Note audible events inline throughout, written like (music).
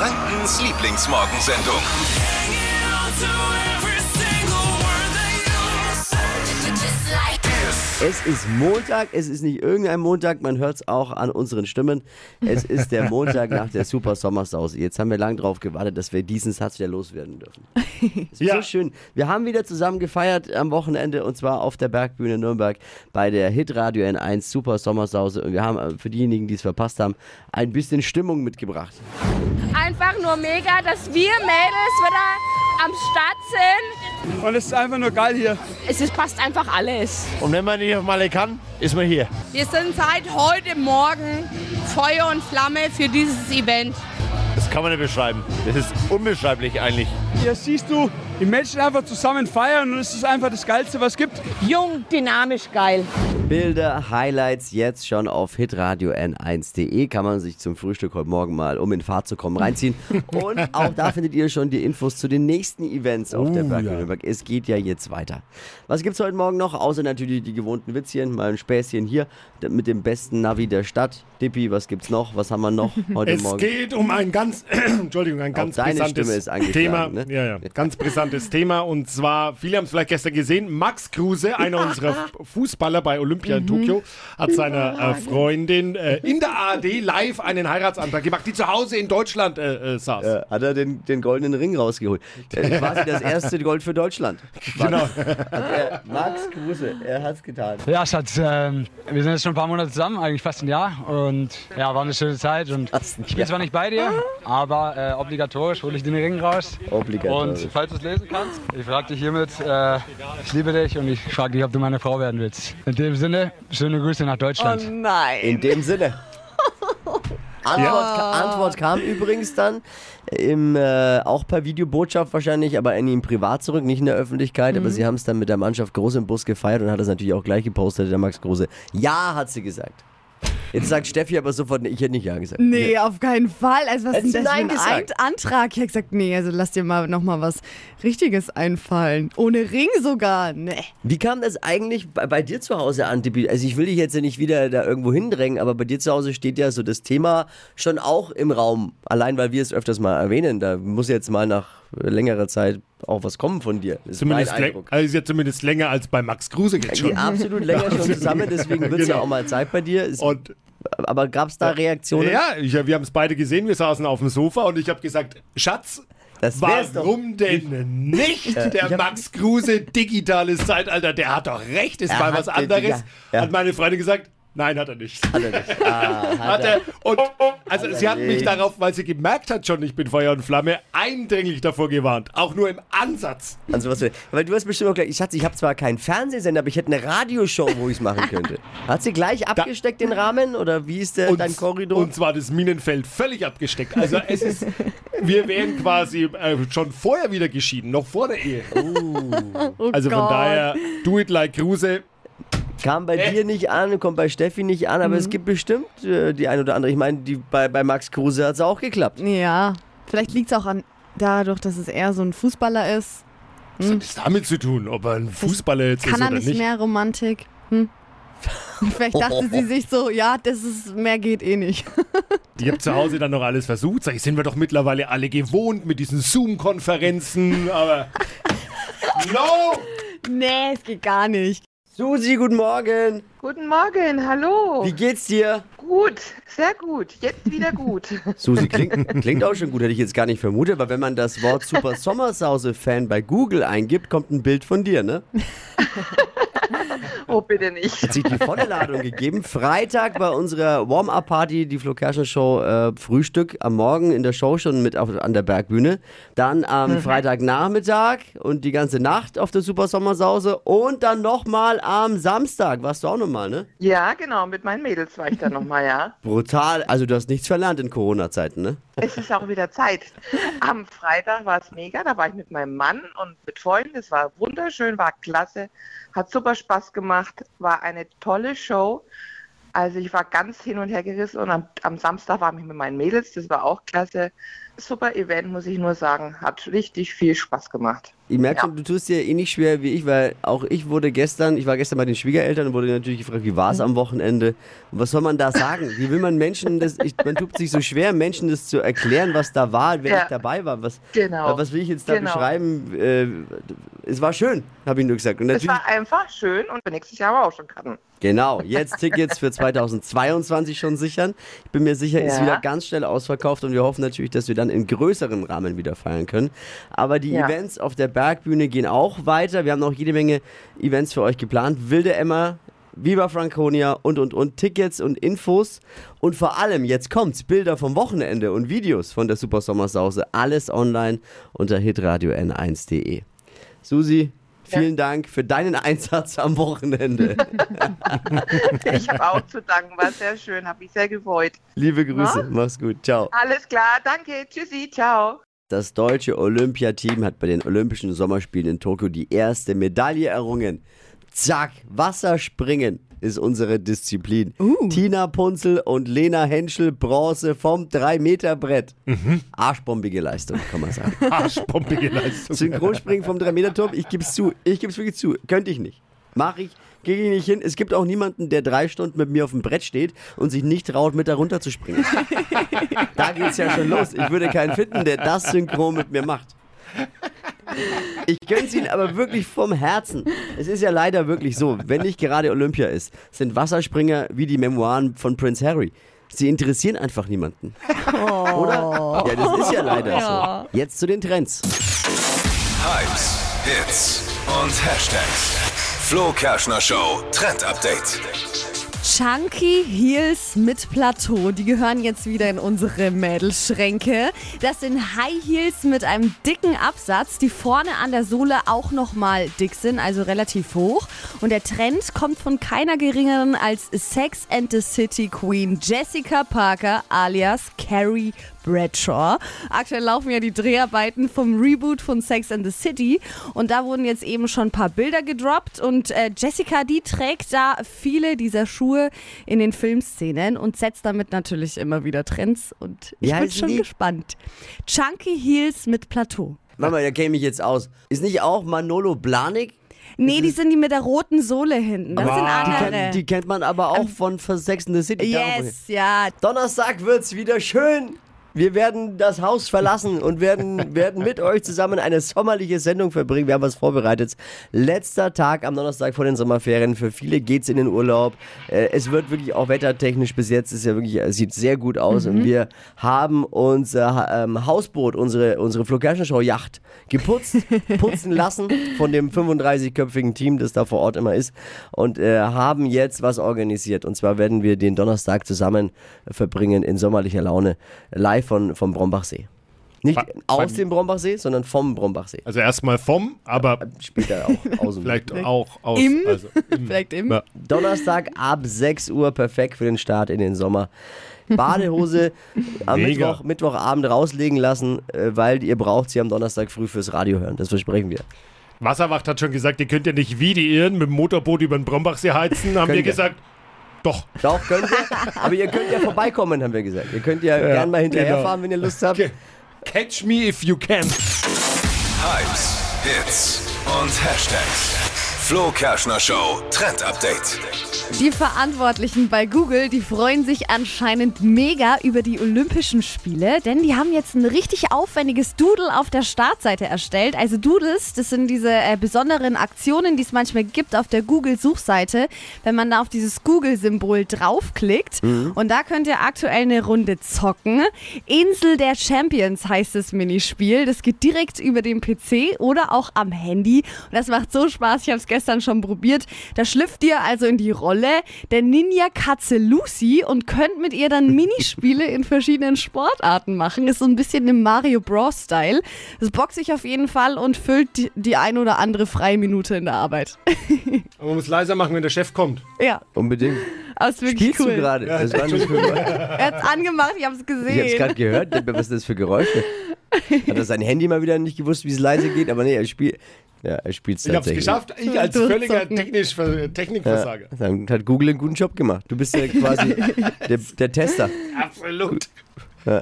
Frankens Lieblingsmorgensendung. Es ist Montag, es ist nicht irgendein Montag, man hört es auch an unseren Stimmen. Es ist der Montag (laughs) nach der Super Sommersause. Jetzt haben wir lang drauf gewartet, dass wir diesen Satz wieder loswerden dürfen. (laughs) Es ist Ja. so schön. Wir haben wieder zusammen gefeiert am Wochenende und zwar auf der Bergbühne Nürnberg bei der Hitradio N1 Super Sommersause und wir haben äh, für diejenigen, die es verpasst haben, ein bisschen Stimmung mitgebracht. einfach nur mega, dass wir Mädels wieder am Start sind. Und es ist einfach nur geil hier. Es ist, passt einfach alles. Und wenn man nicht auf Malle kann, ist man hier. Wir sind seit heute Morgen Feuer und Flamme für dieses Event. Das kann man nicht beschreiben. Das ist unbeschreiblich eigentlich. Hier siehst du die Menschen einfach zusammen feiern und es ist einfach das Geilste, was es gibt. Jung, dynamisch, geil. Bilder, Highlights jetzt schon auf hitradio n1.de. Kann man sich zum Frühstück heute Morgen mal, um in Fahrt zu kommen, reinziehen. Und auch da findet ihr schon die Infos zu den nächsten Events auf der Berg Nürnberg. Es geht ja jetzt weiter. Was gibt's heute Morgen noch? Außer natürlich die gewohnten Witzchen, mal ein Späßchen hier mit dem besten Navi der Stadt. Dippi, was gibt's noch? Was haben wir noch heute Es Morgen? geht um ein ganz, (clears throat) Entschuldigung, ein ganz deine brisantes Stimme ist Thema. ne? Ja, ja, ganz brisantes Thema. Und zwar, viele haben es vielleicht gestern gesehen, Max Kruse, einer unserer Fußballer bei Olympia in Tokio, hat seiner äh, Freundin äh, in der ARD live einen Heiratsantrag gemacht, die zu Hause in Deutschland äh, äh, saß. Äh, hat er den, den goldenen Ring rausgeholt. Äh, quasi das erste Gold für Deutschland. (laughs) Genau. Hat er, Max Kruse, er hat's getan. Ja, Schatz, ähm, wir sind jetzt schon ein paar Monate zusammen, eigentlich fast ein Jahr. Und ja, war eine schöne Zeit. Und ich bin zwar nicht bei dir, aber äh, obligatorisch hole ich den Ring raus. Obligatorisch. Und falls du es lesen kannst, ich frage dich hiermit, äh, ich liebe dich und ich frage dich, ob du meine Frau werden willst. In dem Sinne, schöne Grüße nach Deutschland. In dem Sinne. (laughs) Antwort, Antwort kam übrigens dann im, äh, auch per Videobotschaft wahrscheinlich, aber in ihm privat zurück, nicht in der Öffentlichkeit. Aber sie haben es dann mit der Mannschaft groß im Bus gefeiert und hat es natürlich auch gleich gepostet, der Max Große. Ja, hat sie gesagt. Jetzt sagt Steffi aber sofort, ich hätte nicht Ja gesagt. Nee, auf keinen Fall. Also was ist denn das für ein gesagt? Antrag? Ich habe gesagt, nee, also lass dir mal noch mal was Richtiges einfallen. Ohne Ring sogar. Nee. Wie kam das eigentlich bei, bei dir zu Hause an, Tippi? Also ich will dich jetzt ja nicht wieder da irgendwo hindrängen, aber bei dir zu Hause steht ja so das Thema schon auch im Raum. Allein weil wir es öfters mal erwähnen. Da muss jetzt mal nach längerer Zeit auch was kommen von dir. Ist Zumindest, also ist ja zumindest länger als bei Max Kruse jetzt Die schon. absolut länger schon zusammen, deswegen wird es ja Genau. auch mal Zeit bei dir. Ist, Und aber gab es da Reaktionen? ja, ich, wir haben es beide gesehen, wir saßen auf dem Sofa und ich habe gesagt, Schatz. Warum denn nicht? Der ich hab- Max Kruse, digitales Zeitalter, der hat doch recht, ist mal was anderes. ja, ja. Hat meine Freundin gesagt, nein, hat er nicht. Hat er nicht. Ah, (laughs) hat Hat er. er. Und also sie hat mich darauf, weil sie gemerkt hat schon, ich bin Feuer und Flamme, eindringlich davor gewarnt. Auch nur im Ansatz. Also was, weil du hast bestimmt auch gleich, Schatz, ich habe zwar keinen Fernsehsender, aber ich hätte eine Radioshow, wo ich es machen könnte. Hat sie gleich abgesteckt den Rahmen oder wie ist der, dein Korridor? und zwar das Minenfeld völlig abgesteckt. Also es ist, wir wären quasi äh, schon vorher wieder geschieden, noch vor der Ehe. Oh Also von Gott. daher, do it like Kruse. Kam bei dir nicht an, kommt bei Steffi nicht an, aber es gibt bestimmt äh, die ein oder andere. Ich meine, die, bei, bei Max Kruse hat es auch geklappt. Ja, vielleicht liegt es auch an dadurch, dass es eher so ein Fußballer ist. Was hat das damit zu tun, ob er ein Fußballer jetzt ist Kann er oder nicht, nicht? mehr Romantik? Hm? (laughs) Vielleicht dachte sie sich so, ja, das ist, mehr geht eh nicht. (laughs) Ich habe zu Hause dann noch alles versucht. Sag ich, sind wir doch mittlerweile alle gewohnt mit diesen Zoom-Konferenzen, aber. (laughs) No! nee, es geht gar nicht. Susi, guten Morgen. Guten Morgen, hallo. Wie geht's dir? Gut, sehr gut. Jetzt wieder gut. (laughs) Susi, klingt, klingt auch schon gut, hätte ich jetzt gar nicht vermutet, aber wenn man das Wort Super Sommersause-Fan bei Google eingibt, kommt ein Bild von dir, ne? (laughs) Oh, bitte nicht. Hat sich die volle Ladung gegeben. Freitag bei unserer Warm-Up-Party, die Flo Kerschner Show, äh, Frühstück am Morgen in der Show schon mit auf, an der Bergbühne. Dann am Freitagnachmittag und die ganze Nacht auf der Super Sommersause und dann nochmal am Samstag. Warst du auch nochmal, ne? Ja, genau, mit meinen Mädels war ich da nochmal, ja. Brutal. Also du hast nichts verlernt in Corona-Zeiten, ne? Es ist auch wieder Zeit. Am Freitag war es mega, da war ich mit meinem Mann und mit Freunden. Es war wunderschön, war klasse, hat super Spaß gemacht, war eine tolle Show. Also ich war ganz hin und her gerissen und am, am Samstag war ich mit meinen Mädels, das war auch klasse. Super Event, muss ich nur sagen. Hat richtig viel Spaß gemacht. Ich merke Ja. schon, du tust dir eh nicht schwer wie ich, weil auch ich wurde gestern, ich war gestern bei den Schwiegereltern und wurde natürlich gefragt, wie war es am Wochenende? Und was soll man da sagen? Wie will man Menschen das, ich, man tut sich so schwer, Menschen das zu erklären, was da war, wer Ja. nicht dabei war. Was, Genau. was will ich jetzt da Genau. beschreiben? Äh, es war schön, habe ich nur gesagt. Es war einfach schön und nächstes Jahr aber auch schon Karten. Genau, jetzt (laughs) Tickets für 2022 schon sichern. Ich bin mir sicher, ist Ja. wieder ganz schnell ausverkauft und wir hoffen natürlich, dass wir dann in größerem Rahmen wieder feiern können. Aber die Ja. Events auf der Bergbühne gehen auch weiter. Wir haben noch jede Menge Events für euch geplant. Wilde Emma, Viva Franconia und und und Tickets und Infos und vor allem jetzt kommt's Bilder vom Wochenende und Videos von der Super Sommersause alles online unter hitradio n1.de. Susi, vielen Dank für deinen Einsatz am Wochenende. (laughs) Ich habe auch zu danken, war sehr schön, habe mich sehr gefreut. Liebe Grüße, mach's gut, ciao. Alles klar, danke, tschüssi, ciao. Das deutsche Olympiateam hat bei den Olympischen Sommerspielen in Tokio die erste Medaille errungen. Zack, Wasserspringen ist unsere Disziplin. Tina Punzel und Lena Henschel Bronze vom 3-Meter-Brett. Arschbombige Leistung, kann man sagen. (laughs) Arschbombige Leistung. Synchronspringen vom 3-Meter-Turm, ich gib's zu. Ich gib's wirklich zu. Könnte ich nicht. Mach ich, gehe ich nicht hin. Es gibt auch niemanden, der drei Stunden mit mir auf dem Brett steht und sich nicht traut, mit da runter zu springen. (laughs) da geht's ja schon los. Ich würde keinen finden, der das synchron mit mir macht. Ich gönn's ihnen aber wirklich vom Herzen. Es ist ja leider wirklich so, wenn nicht gerade Olympia ist, sind Wasserspringer wie die Memoiren von Prince Harry. Sie interessieren einfach niemanden. Oder? Ja, das ist ja leider so. Jetzt zu den Trends. Hypes, Hits und Hashtags. Flo Kerschner Show Trend Update. Chunky Heels mit Plateau, die gehören jetzt wieder in unsere Mädelschränke. Das sind High Heels mit einem dicken Absatz, die vorne an der Sohle auch nochmal dick sind, also relativ hoch. Und der Trend kommt von keiner geringeren als Sex and the City Queen Jessica Parker alias Carrie Bradshaw. Aktuell laufen ja die Dreharbeiten vom Reboot von Sex and the City und da wurden jetzt eben schon ein paar Bilder gedroppt und äh, Jessica, die trägt da viele dieser Schuhe in den Filmszenen und setzt damit natürlich immer wieder Trends und ich bin schon die? gespannt. Chunky Heels mit Plateau. Mama, da käme ich jetzt aus. Ist nicht auch Manolo Blanik? Nee, die sind die mit der roten Sohle hinten. Das sind Die, andere. kennt, die kennt man aber auch von Sex in the City. yes, ja. Donnerstag wird's wieder schön. Wir werden das Haus verlassen und werden, (laughs) werden mit euch zusammen eine sommerliche Sendung verbringen. Wir haben was vorbereitet. Letzter Tag am Donnerstag vor den Sommerferien. Für viele geht's in den Urlaub. Äh, Es wird wirklich auch wettertechnisch bis jetzt ist ja wirklich, es sieht sehr gut aus. Und wir haben unser ähm, Hausboot, unsere, unsere Show Yacht geputzt, (laughs) putzen lassen von dem 35-köpfigen Team, das da vor Ort immer ist. Und äh, haben jetzt was organisiert. Und zwar werden wir den Donnerstag zusammen verbringen in sommerlicher Laune. Live von, vom Brombachsee. Nicht Ba- aus dem Brombachsee, sondern vom Brombachsee. Also erstmal vom, aber Später auch aus dem (laughs) vielleicht auch aus. Im? Also, (laughs) Vielleicht im. Ja. Donnerstag ab 6 Uhr, perfekt für den Start in den Sommer. Badehose am Mega. Mittwoch, Mittwochabend rauslegen lassen, äh, weil ihr braucht sie am Donnerstag früh fürs Radio hören. Das versprechen wir. Wasserwacht hat schon gesagt, ihr könnt ja nicht wie die Irren mit dem Motorboot über den Brombachsee heizen. Haben wir. gesagt, doch. Doch, könnt ihr. Aber ihr könnt ja vorbeikommen, haben wir gesagt. Ihr könnt ja, gern mal hinterherfahren, wenn ihr Lust habt. Okay. Catch me if you can. Hypes, Hits und Hashtags. Flo Kerschner Show Trend Update. Die Verantwortlichen bei Google, die freuen sich anscheinend mega über die Olympischen Spiele, denn die haben jetzt ein richtig aufwendiges Doodle auf der Startseite erstellt. Also Doodles, das sind diese äh, besonderen Aktionen, die es manchmal gibt auf der Google-Suchseite, wenn man da auf dieses Google-Symbol draufklickt. Und da könnt ihr aktuell eine Runde zocken. Insel der Champions heißt das Minispiel. Das geht direkt über den PC oder auch am Handy. Und das macht so Spaß. Ich habe es gestern schon probiert. Da schlüpft ihr also in die Rolle der Ninja-Katze Lucy und könnt mit ihr dann (laughs) Minispiele in verschiedenen Sportarten machen. Ist so ein bisschen im Mario Bros. Style. Das bockt sich auf jeden Fall und füllt die, die ein oder andere freie Minute in der Arbeit. (laughs) Aber man muss leiser machen, wenn der Chef kommt. ja, Unbedingt. aber ist wirklich Spielst cool. du gerade? Das waren das für Geräusche. Er hat's angemacht, ich hab's Ich hab's gesehen. gerade gehört. Was sind das für Geräusche? Hat er sein Handy mal wieder nicht gewusst, wie es leise geht? Aber nee, er spielt. Ja, er spielt Ich hab's tatsächlich. geschafft. Ich als völliger Technisch, Technikversager. Dann hat Google einen guten Job gemacht. Du bist ja quasi (laughs) der, der Tester. Absolut.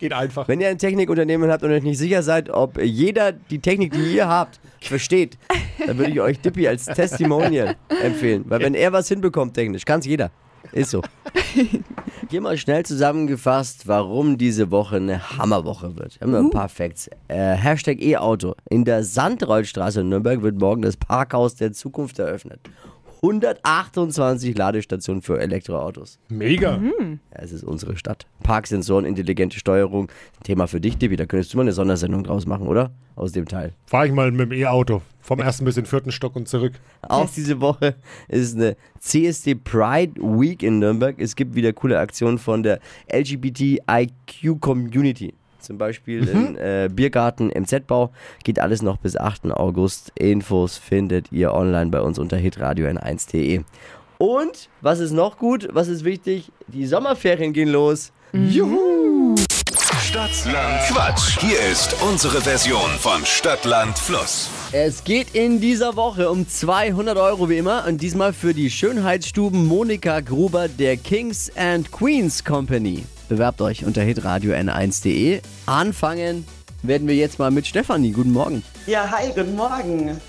Geht einfach. Wenn ihr ein Technikunternehmen habt und euch nicht sicher seid, ob jeder die Technik, die ihr habt, versteht, dann würde ich euch Dippy als Testimonial empfehlen. Weil wenn er was hinbekommt technisch, kann's jeder. Ist so. (laughs) Hier mal schnell zusammengefasst, warum diese Woche eine Hammerwoche wird. Wir haben noch ein paar Facts. Äh, Hashtag E-Auto. In der Sandrollstraße in Nürnberg wird morgen das Parkhaus der Zukunft eröffnet. 128 Ladestationen für Elektroautos. Mega. Ja, es ist unsere Stadt. Parksensoren, intelligente Steuerung. Thema für dich, Dippy. Da könntest du mal eine Sondersendung draus machen, oder? Aus dem Teil. Fahr ich mal mit dem E-Auto. Vom ersten bis in den vierten Stock und zurück. Auch diese Woche ist eine CSD Pride Week in Nürnberg. Es gibt wieder coole Aktionen von der LGBTIQ Community. Zum Beispiel im äh, Biergarten MZ-Bau. Geht alles noch bis 8. August. Infos findet ihr online bei uns unter hitradio n1.de. Und was ist noch gut? Was ist wichtig? Die Sommerferien gehen los. Juhu! Stadtland Quatsch. Hier ist unsere Version von Stadtland Fluss. Es geht in dieser Woche um 200 Euro wie immer und diesmal für die Schönheitsstuben Monika Gruber der Kings and Queens Company. Bewerbt euch unter hitradio n1.de. Anfangen werden wir jetzt mal mit Stefanie. Guten Morgen. Ja, hi, guten Morgen.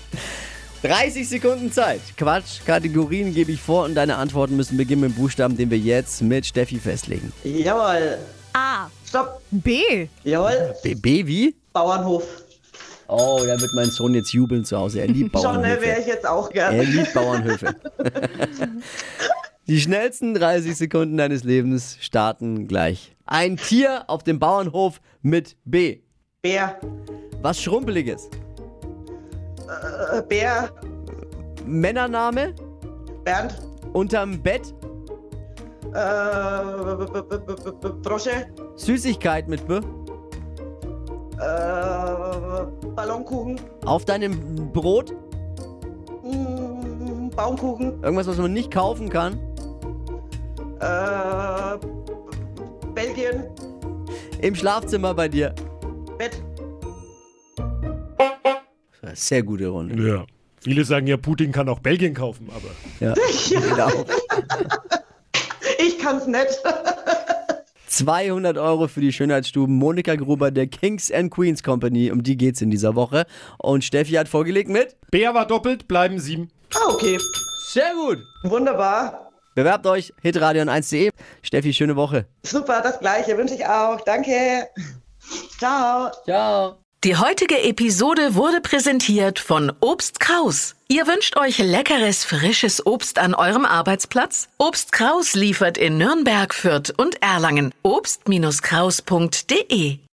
30 Sekunden Zeit. Quatsch, Kategorien gebe ich vor und deine Antworten müssen beginnen mit dem Buchstaben, den wir jetzt mit Steffi festlegen. Jawohl. A. Stopp. B. Jawohl. BB wie? Bauernhof. Oh, da wird mein Sohn jetzt jubeln zu Hause. Er liebt Schon ne, wäre Bauernhöfe. ich jetzt auch Er gern. liebt Bauernhöfe. (laughs) Die schnellsten 30 Sekunden deines Lebens starten gleich. Ein Tier auf dem Bauernhof mit B. Bär. Was Schrumpeliges. Äh, Bär. Männername. Bernd. Unterm Bett. Äh, Brosche. Süßigkeit mit B. Äh, Ballonkuchen. Auf deinem Brot. Mm, Baumkuchen. Irgendwas, was man nicht kaufen kann. Äh, Belgien. Im Schlafzimmer bei dir. Bett. Sehr gute Runde. Ja. Viele sagen ja, Putin kann auch Belgien kaufen, aber Ja, (laughs) genau. (laughs) Ich kann's nicht. (laughs) 200 Euro für die Schönheitsstuben Monika Gruber der Kings and Queens Company. Um die geht's in dieser Woche. Und Steffi hat vorgelegt mit. Bär war doppelt, bleiben sieben. Ah, okay. Sehr gut. Wunderbar. Bewerbt euch, hitradio 1.de. Steffi, schöne Woche. Super, das gleiche wünsche ich auch. Danke. Ciao. Ciao. Die heutige Episode wurde präsentiert von Obst Kraus. Ihr wünscht euch leckeres, frisches Obst an eurem Arbeitsplatz? Obst Kraus liefert in Nürnberg, Fürth und Erlangen. Obst-Kraus.de